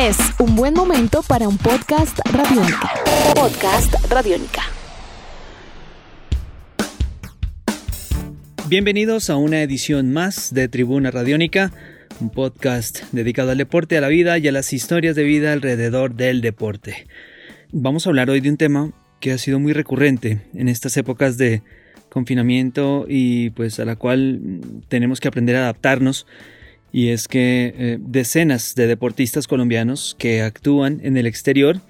Es un buen momento para un podcast radiónica. Podcast radiónica. Bienvenidos a una edición más de Tribuna Radiónica, un podcast dedicado al deporte, a la vida y a las historias de vida alrededor del deporte. Vamos a hablar hoy de un tema que ha sido muy recurrente en estas épocas de confinamiento y pues a la cual tenemos que aprender a adaptarnos y es que eh, decenas de deportistas colombianos que actúan en el exterior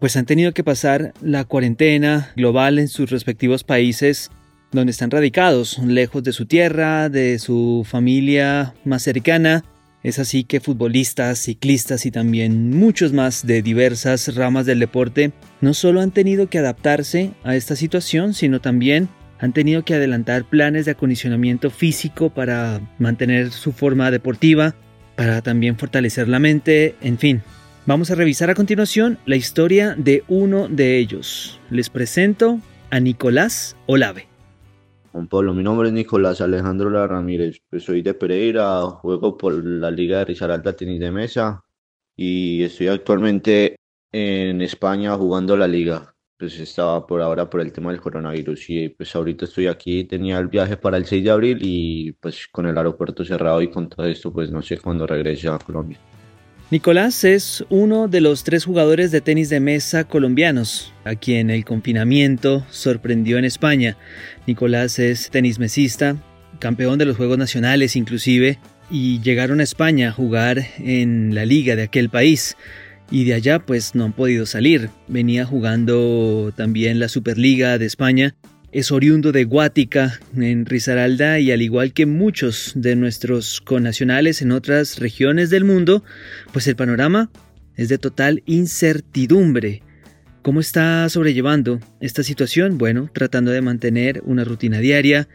pues han tenido que pasar la cuarentena global en sus respectivos países donde están radicados, lejos de su tierra, de su familia más cercana. Es así que futbolistas, ciclistas y también muchos más de diversas ramas del deporte no solo han tenido que adaptarse a esta situación, sino también han tenido que adelantar planes de acondicionamiento físico para mantener su forma deportiva, para también fortalecer la mente, en fin. Vamos a revisar a continuación la historia de uno de ellos. Les presento a Nicolás Olave. Juan Pablo, mi nombre es Nicolás Alejandro La Ramírez, pues soy de Pereira, juego por la Liga de Risaralda Tenis de Mesa y estoy actualmente en España jugando la liga pues estaba por ahora por el tema del coronavirus y pues ahorita estoy aquí, tenía el viaje para el 6 de abril y pues con el aeropuerto cerrado y con todo esto pues no sé cuándo regrese a Colombia. Nicolás es uno de los tres jugadores de tenis de mesa colombianos, a quien el confinamiento sorprendió en España. Nicolás es tenis mesista, campeón de los Juegos Nacionales inclusive, y llegaron a España a jugar en la liga de aquel país y de allá pues no han podido salir. Venía jugando también la Superliga de España. Es oriundo de Guática, en Risaralda, y al igual que muchos de nuestros connacionales en otras regiones del mundo, pues el panorama es de total incertidumbre. ¿Cómo está sobrellevando esta situación? Bueno, tratando de mantener una rutina diaria,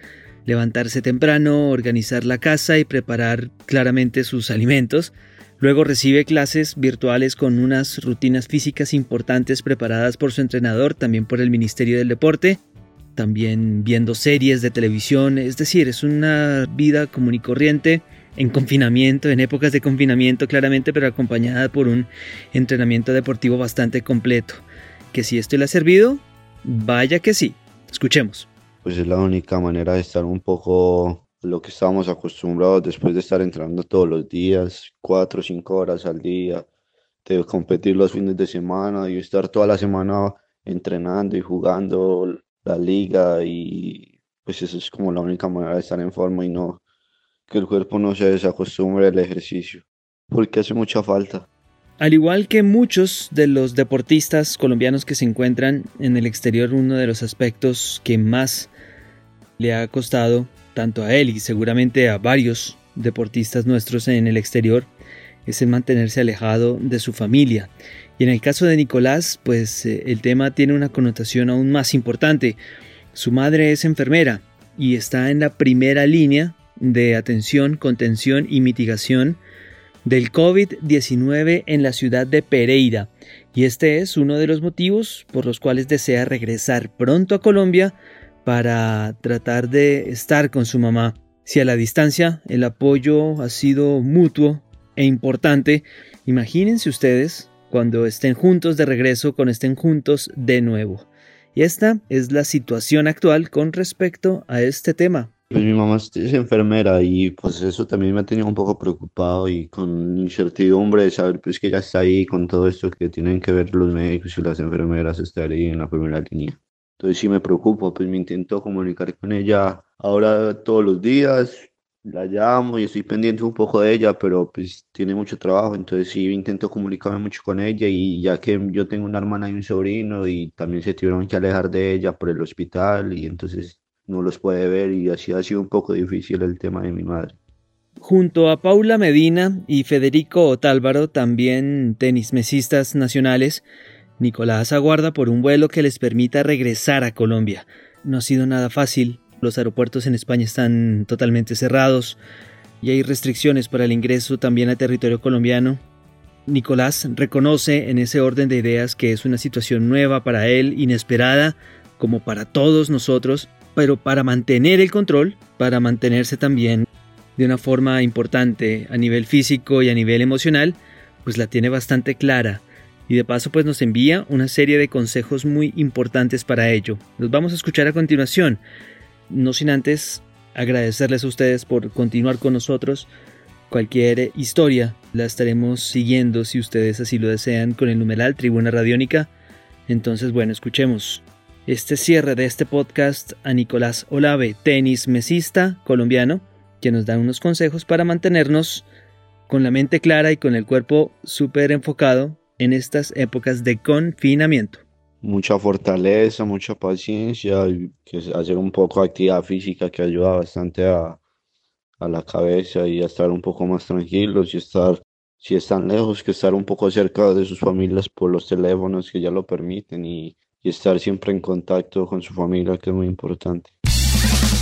levantarse temprano, organizar la casa y preparar claramente sus alimentos, Luego recibe clases virtuales con unas rutinas físicas importantes preparadas por su entrenador, también por el Ministerio del Deporte, también viendo series de televisión, es decir, es una vida común y corriente en confinamiento, en épocas de confinamiento claramente, pero acompañada por un entrenamiento deportivo bastante completo. Que si esto le ha servido, vaya que sí. Escuchemos. Pues es la única manera de estar un poco lo que estábamos acostumbrados después de estar entrenando todos los días, cuatro o cinco horas al día, de competir los fines de semana y estar toda la semana entrenando y jugando la liga y pues eso es como la única manera de estar en forma y no que el cuerpo no se desacostumbre al ejercicio, porque hace mucha falta. Al igual que muchos de los deportistas colombianos que se encuentran en el exterior, uno de los aspectos que más le ha costado tanto a él y seguramente a varios deportistas nuestros en el exterior, es el mantenerse alejado de su familia. Y en el caso de Nicolás, pues eh, el tema tiene una connotación aún más importante. Su madre es enfermera y está en la primera línea de atención, contención y mitigación del COVID-19 en la ciudad de Pereira. Y este es uno de los motivos por los cuales desea regresar pronto a Colombia para tratar de estar con su mamá. Si a la distancia el apoyo ha sido mutuo e importante, imagínense ustedes cuando estén juntos de regreso, cuando estén juntos de nuevo. Y esta es la situación actual con respecto a este tema. Pues mi mamá es enfermera y pues eso también me ha tenido un poco preocupado y con incertidumbre de saber pues que ella está ahí con todo esto que tienen que ver los médicos y las enfermeras estar ahí en la primera línea. Entonces sí me preocupo, pues me intento comunicar con ella ahora todos los días, la llamo y estoy pendiente un poco de ella, pero pues tiene mucho trabajo, entonces sí intento comunicarme mucho con ella y ya que yo tengo una hermana y un sobrino y también se tuvieron que alejar de ella por el hospital y entonces no los puede ver y así ha sido un poco difícil el tema de mi madre. Junto a Paula Medina y Federico Otálvaro, también tenismesistas nacionales, Nicolás aguarda por un vuelo que les permita regresar a Colombia. No ha sido nada fácil, los aeropuertos en España están totalmente cerrados y hay restricciones para el ingreso también a territorio colombiano. Nicolás reconoce en ese orden de ideas que es una situación nueva para él, inesperada, como para todos nosotros, pero para mantener el control, para mantenerse también de una forma importante a nivel físico y a nivel emocional, pues la tiene bastante clara y de paso pues nos envía una serie de consejos muy importantes para ello. Los vamos a escuchar a continuación, no sin antes agradecerles a ustedes por continuar con nosotros. Cualquier historia la estaremos siguiendo si ustedes así lo desean con el numeral Tribuna Radiónica. Entonces bueno, escuchemos este cierre de este podcast a Nicolás Olave, tenis mesista colombiano, que nos da unos consejos para mantenernos con la mente clara y con el cuerpo súper enfocado en estas épocas de confinamiento. Mucha fortaleza, mucha paciencia, que hacer un poco de actividad física que ayuda bastante a, la cabeza y a estar un poco más tranquilos y estar, si están lejos, que estar un poco cerca de sus familias por los teléfonos que ya lo permiten y estar siempre en contacto con su familia, que es muy importante.